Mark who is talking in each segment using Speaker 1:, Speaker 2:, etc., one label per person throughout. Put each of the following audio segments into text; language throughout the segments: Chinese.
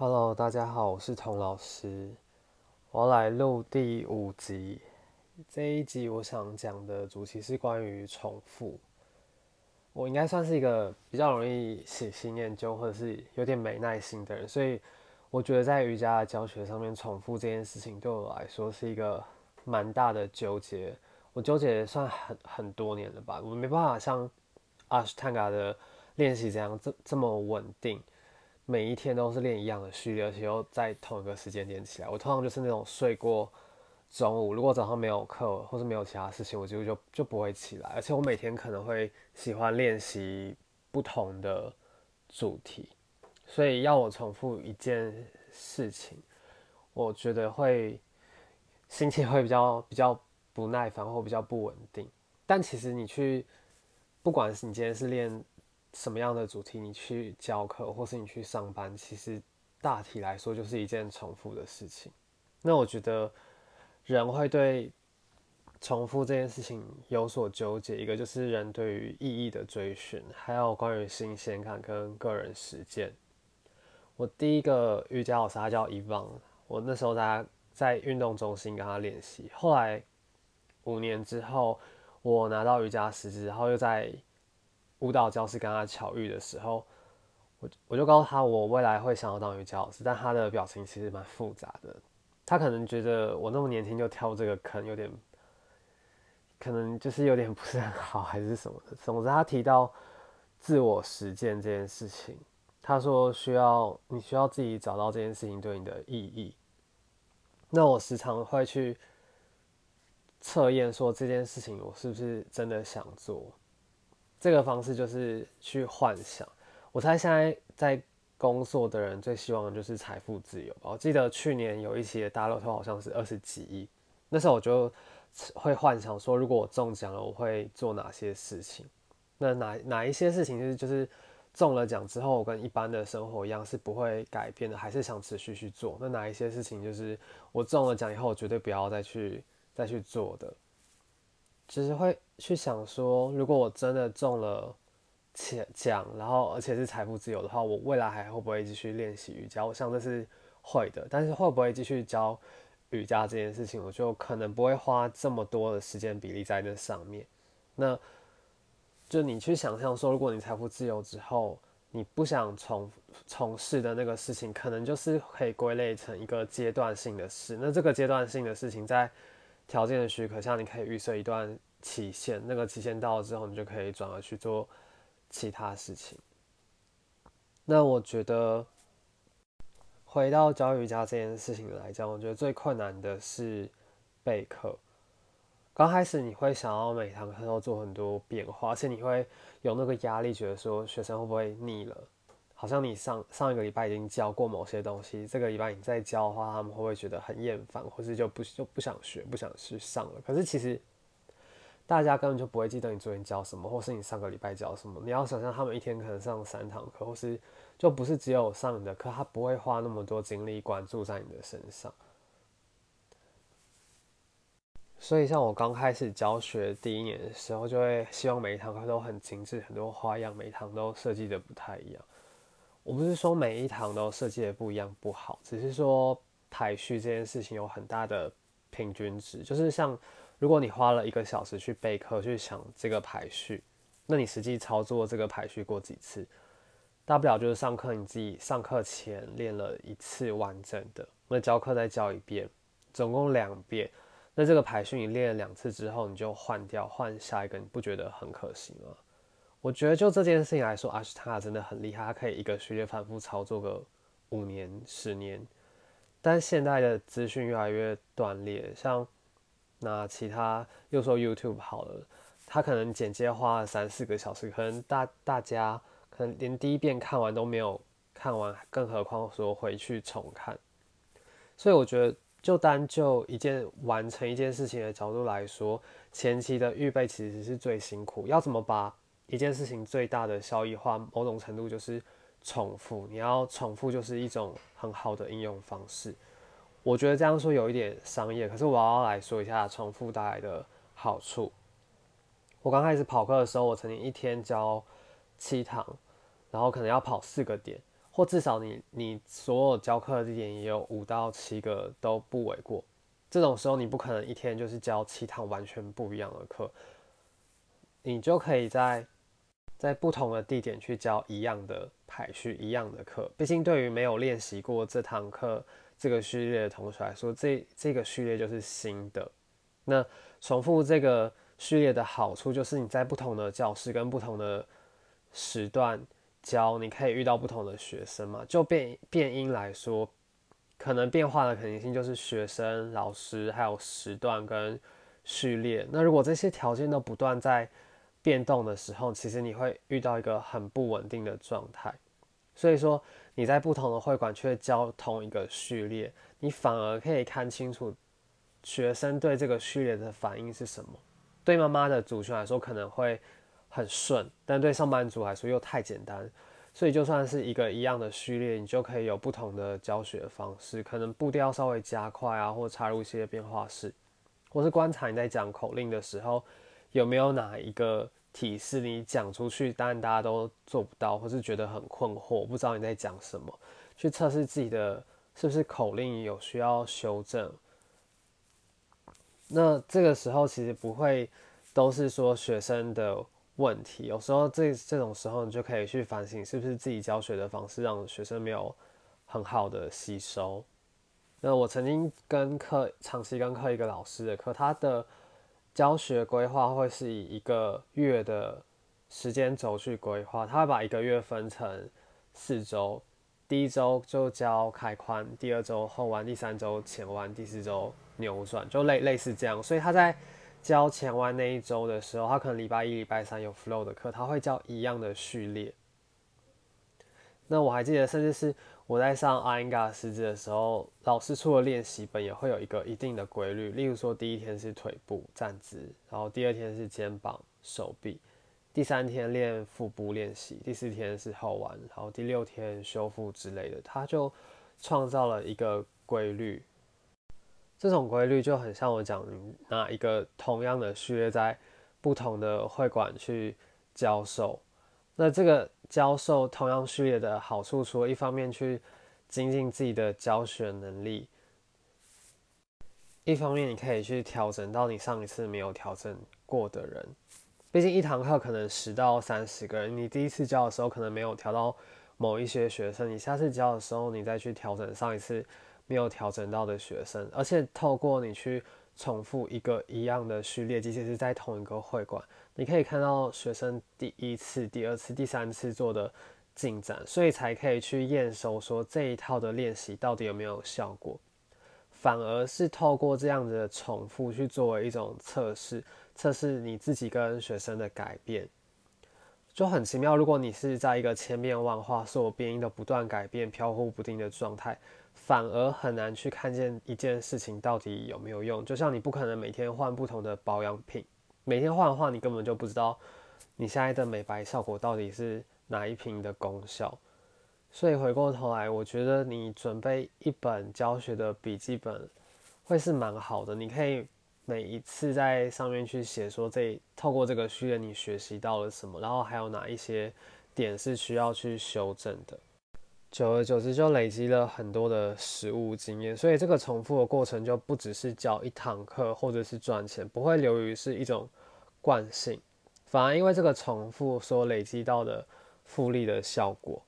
Speaker 1: Hello，大家好，我是童老师，我要来录第五集。这一集我想讲的主题是关于重复。我应该算是一个比较容易喜新厌旧，或者是有点没耐心的人，所以我觉得在瑜伽的教学上面，重复这件事情对我来说是一个蛮大的纠结。我纠结算很很多年了吧，我没办法像阿什坦嘎的练习这样这这么稳定。每一天都是练一样的序列，而且又在同一个时间点起来。我通常就是那种睡过中午，如果早上没有课或是没有其他事情，我就就就不会起来。而且我每天可能会喜欢练习不同的主题，所以要我重复一件事情，我觉得会心情会比较比较不耐烦或比较不稳定。但其实你去，不管是你今天是练。什么样的主题你去教课，或是你去上班，其实大体来说就是一件重复的事情。那我觉得人会对重复这件事情有所纠结，一个就是人对于意义的追寻，还有关于新鲜感跟个人实践。我第一个瑜伽老师他叫伊旺，我那时候在在运动中心跟他练习，后来五年之后我拿到瑜伽师资，然后又在。舞蹈教室跟他巧遇的时候，我我就告诉他我未来会想要当瑜伽老师，但他的表情其实蛮复杂的。他可能觉得我那么年轻就跳这个坑有点，可能就是有点不是很好，还是什么的。总之，他提到自我实践这件事情，他说需要你需要自己找到这件事情对你的意义。那我时常会去测验说这件事情我是不是真的想做。这个方式就是去幻想。我猜现在在工作的人最希望的就是财富自由。我记得去年有一期的大乐透好像是二十几亿，那时候我就会幻想说，如果我中奖了，我会做哪些事情？那哪哪一些事情就是就是中了奖之后，我跟一般的生活一样是不会改变的，还是想持续去做？那哪一些事情就是我中了奖以后，我绝对不要再去再去做的？其实会去想说，如果我真的中了钱奖，然后而且是财富自由的话，我未来还会不会继续练习瑜伽？我想这是会的，但是会不会继续教瑜伽这件事情，我就可能不会花这么多的时间比例在那上面。那就你去想象说，如果你财富自由之后，你不想从从事的那个事情，可能就是可以归类成一个阶段性的事。那这个阶段性的事情在。条件的许可下，你可以预设一段期限，那个期限到了之后，你就可以转而去做其他事情。那我觉得，回到教瑜伽这件事情来讲，我觉得最困难的是备课。刚开始你会想要每堂课都做很多变化，而且你会有那个压力，觉得说学生会不会腻了？好像你上上一个礼拜已经教过某些东西，这个礼拜你再教的话，他们会不会觉得很厌烦，或是就不就不想学，不想去上了？可是其实大家根本就不会记得你昨天教什么，或是你上个礼拜教什么。你要想象他们一天可能上三堂课，或是就不是只有上你的课，他不会花那么多精力关注在你的身上。所以像我刚开始教学第一年的时候，就会希望每一堂课都很精致，很多花样，每一堂都设计的不太一样。我不是说每一堂都设计的不一样不好，只是说排序这件事情有很大的平均值。就是像如果你花了一个小时去备课去想这个排序，那你实际操作这个排序过几次？大不了就是上课你自己上课前练了一次完整的，那教课再教一遍，总共两遍。那这个排序你练了两次之后，你就换掉换下一个，你不觉得很可惜吗？我觉得就这件事情来说，阿斯塔真的很厉害，他可以一个序列反复操作个五年、十年。但现在的资讯越来越断裂，像那其他又说 YouTube 好了，他可能剪接花了三四个小时，可能大大家可能连第一遍看完都没有看完，更何况说回去重看。所以我觉得，就单就一件完成一件事情的角度来说，前期的预备其实是最辛苦，要怎么把？一件事情最大的效益化，某种程度就是重复。你要重复，就是一种很好的应用方式。我觉得这样说有一点商业，可是我要来说一下重复带来的好处。我刚开始跑课的时候，我曾经一天教七堂，然后可能要跑四个点。或至少你你所有教课的地点也有五到七个都不为过。这种时候你不可能一天就是教七堂完全不一样的课，你就可以在在不同的地点去教一样的排序、一样的课。毕竟对于没有练习过这堂课这个序列的同学来说，这这个序列就是新的。那重复这个序列的好处就是你在不同的教室跟不同的时段教，你可以遇到不同的学生嘛。就变变音来说。可能变化的可能性就是学生、老师还有时段跟序列。那如果这些条件都不断在变动的时候，其实你会遇到一个很不稳定的状态。所以说你在不同的会馆却教同一个序列，你反而可以看清楚学生对这个序列的反应是什么。对妈妈的族群来说可能会很顺，但对上班族来说又太简单。所以就算是一个一样的序列，你就可以有不同的教学方式，可能步调稍微加快啊，或插入一些变化式，或是观察你在讲口令的时候，有没有哪一个提示你讲出去，当然大家都做不到，或是觉得很困惑，不知道你在讲什么，去测试自己的是不是口令有需要修正。那这个时候其实不会都是说学生的。问题有时候这这种时候你就可以去反省，是不是自己教学的方式让学生没有很好的吸收。那我曾经跟课长期跟课一个老师的课，他的教学规划会是以一个月的时间轴去规划，他会把一个月分成四周，第一周就教开髋，第二周后弯，第三周前弯，第四周扭转，就类类似这样，所以他在。教前弯那一周的时候，他可能礼拜一、礼拜三有 flow 的课，他会教一样的序列。那我还记得，甚至是我在上阿英嘎师资的时候，老师出的练习本也会有一个一定的规律。例如说，第一天是腿部站姿，然后第二天是肩膀、手臂，第三天练腹部练习，第四天是后弯，然后第六天修复之类的。他就创造了一个规律。这种规律就很像我讲，拿一个同样的序列在不同的会馆去教授。那这个教授同样序列的好处，除了一方面去精进自己的教学能力，一方面你可以去调整到你上一次没有调整过的人。毕竟一堂课可能十到三十个人，你第一次教的时候可能没有调到某一些学生，你下次教的时候你再去调整上一次。没有调整到的学生，而且透过你去重复一个一样的序列，即使是在同一个会馆，你可以看到学生第一次、第二次、第三次做的进展，所以才可以去验收说这一套的练习到底有没有效果。反而是透过这样子的重复去作为一种测试，测试你自己跟学生的改变，就很奇妙。如果你是在一个千变万化、所有变音都不断改变、飘忽不定的状态。反而很难去看见一件事情到底有没有用。就像你不可能每天换不同的保养品，每天换的话，你根本就不知道你现在的美白效果到底是哪一瓶的功效。所以回过头来，我觉得你准备一本教学的笔记本会是蛮好的。你可以每一次在上面去写说，这透过这个序列你学习到了什么，然后还有哪一些点是需要去修正的。久而久之，就累积了很多的实物经验，所以这个重复的过程就不只是教一堂课，或者是赚钱，不会流于是一种惯性，反而因为这个重复所累积到的复利的效果，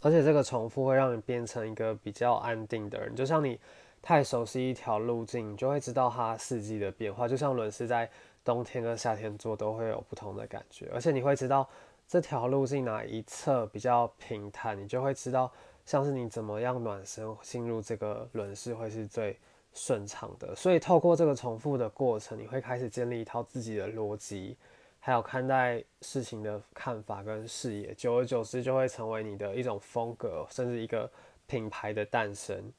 Speaker 1: 而且这个重复会让你变成一个比较安定的人。就像你太熟悉一条路径，你就会知道它四季的变化。就像轮是在冬天跟夏天做都会有不同的感觉，而且你会知道。这条路径哪一侧比较平坦，你就会知道，像是你怎么样暖身进入这个轮式会是最顺畅的。所以透过这个重复的过程，你会开始建立一套自己的逻辑，还有看待事情的看法跟视野。久而久之，就会成为你的一种风格，甚至一个品牌的诞生。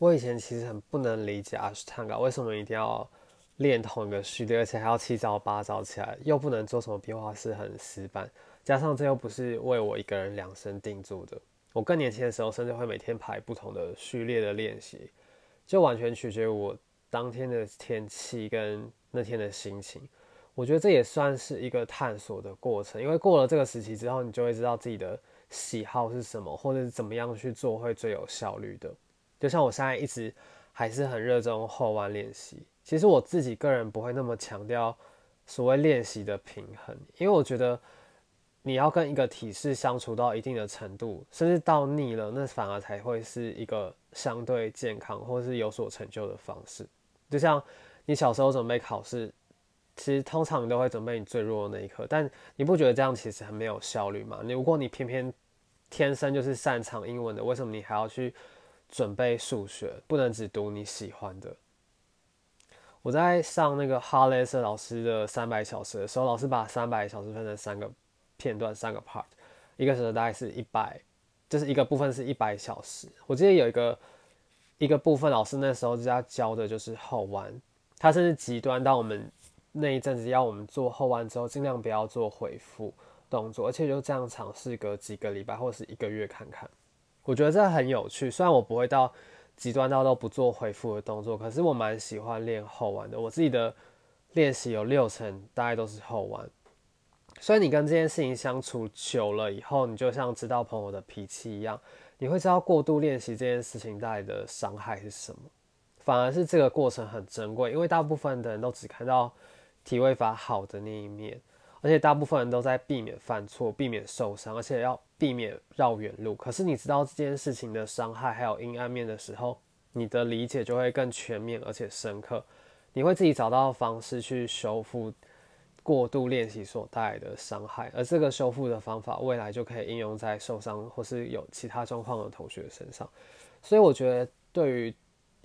Speaker 1: 我以前其实很不能理解阿斯坦嘎为什么一定要练同一个序列，而且还要七招八招起来，又不能做什么变化是很死板。加上这又不是为我一个人量身定做的，我更年轻的时候甚至会每天排不同的序列的练习，就完全取决于我当天的天气跟那天的心情。我觉得这也算是一个探索的过程，因为过了这个时期之后，你就会知道自己的喜好是什么，或者是怎么样去做会最有效率的。就像我现在一直还是很热衷后弯练习，其实我自己个人不会那么强调所谓练习的平衡，因为我觉得你要跟一个体式相处到一定的程度，甚至到腻了，那反而才会是一个相对健康或是有所成就的方式。就像你小时候准备考试。其实通常你都会准备你最弱的那一刻，但你不觉得这样其实很没有效率吗？你如果你偏偏天生就是擅长英文的，为什么你还要去准备数学？不能只读你喜欢的。我在上那个哈雷斯老师的三百小时的时候，老师把三百小时分成三个片段，三个 part，一个时候大概是一百，就是一个部分是一百小时。我记得有一个一个部分，老师那时候在教的就是后弯，他甚至极端到我们。那一阵子要我们做后弯之后，尽量不要做回复动作，而且就这样尝试个几个礼拜或是一个月看看。我觉得这很有趣，虽然我不会到极端到都不做回复的动作，可是我蛮喜欢练后弯的。我自己的练习有六成大概都是后弯，所以你跟这件事情相处久了以后，你就像知道朋友的脾气一样，你会知道过度练习这件事情带来的伤害是什么。反而是这个过程很珍贵，因为大部分的人都只看到。体位法好的那一面，而且大部分人都在避免犯错、避免受伤，而且要避免绕远路。可是你知道这件事情的伤害还有阴暗面的时候，你的理解就会更全面而且深刻。你会自己找到方式去修复过度练习所带来的伤害，而这个修复的方法未来就可以应用在受伤或是有其他状况的同学身上。所以我觉得对于。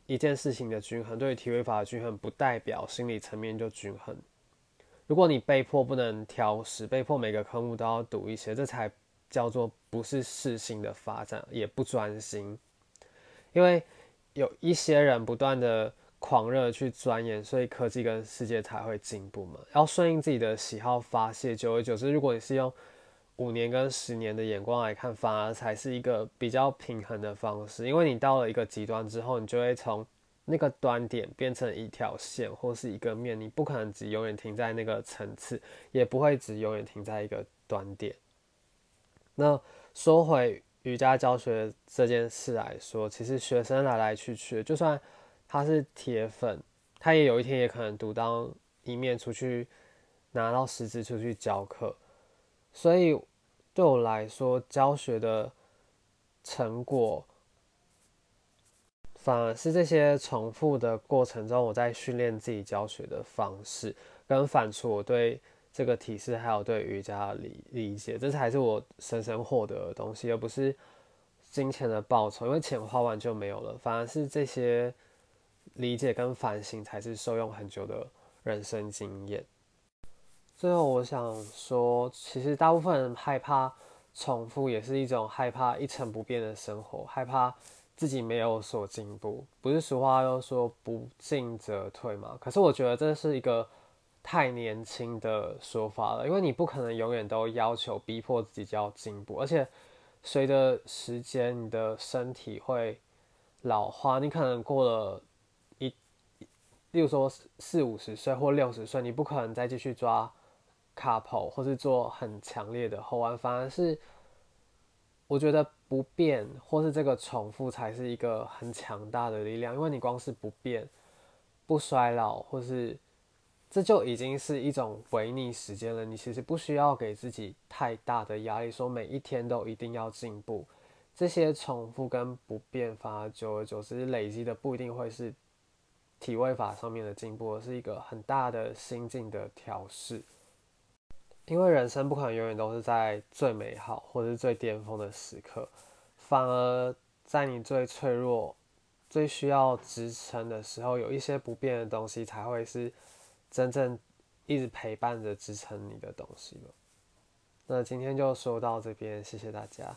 Speaker 1: 一件事情的均衡，对于体位法的均衡，不代表心理层面就均衡。如果你被迫不能挑食，被迫每个科目都要读一些，这才叫做不是适性的发展，也不专心。因为有一些人不断的狂热去钻研，所以科技跟世界才会进步嘛。要顺应自己的喜好发泄，久而久之，如果你是用五年跟十年的眼光来看，反而才是一个比较平衡的方式。因为你到了一个极端之后，你就会从那个端点变成一条线或是一个面，你不可能只永远停在那个层次，也不会只永远停在一个端点。那说回瑜伽教学这件事来说，其实学生来来去去，就算他是铁粉，他也有一天也可能独当一面出去拿到师资出去教课。所以对我来说，教学的成果反而是这些重复的过程中，我在训练自己教学的方式，跟反刍我对这个体式还有对瑜伽的理理解，这才是我深深获得的东西，而不是金钱的报酬，因为钱花完就没有了。反而是这些理解跟反省，才是受用很久的人生经验。最后，我想说，其实大部分人害怕重复，也是一种害怕一成不变的生活，害怕自己没有所进步。不是俗话又说“不进则退”吗？可是我觉得这是一个太年轻的说法了，因为你不可能永远都要求、逼迫自己就要进步，而且随着时间，你的身体会老化，你可能过了，例如说四五十岁或六十岁，你不可能再继续抓。卡跑或是做很强烈的后弯，反而是我觉得不变或是这个重复才是一个很强大的力量，因为你光是不变、不衰老，或是这就已经是一种违逆时间了。你其实不需要给自己太大的压力，说每一天都一定要进步。这些重复跟不变，反而久而久之累积的不一定会是体位法上面的进步，而是一个很大的心境的调试。因为人生不可能永远都是在最美好或者是最巅峰的时刻，反而在你最脆弱、最需要支撑的时候，有一些不变的东西才会是真正一直陪伴着支撑你的东西吧。那今天就说到这边，谢谢大家。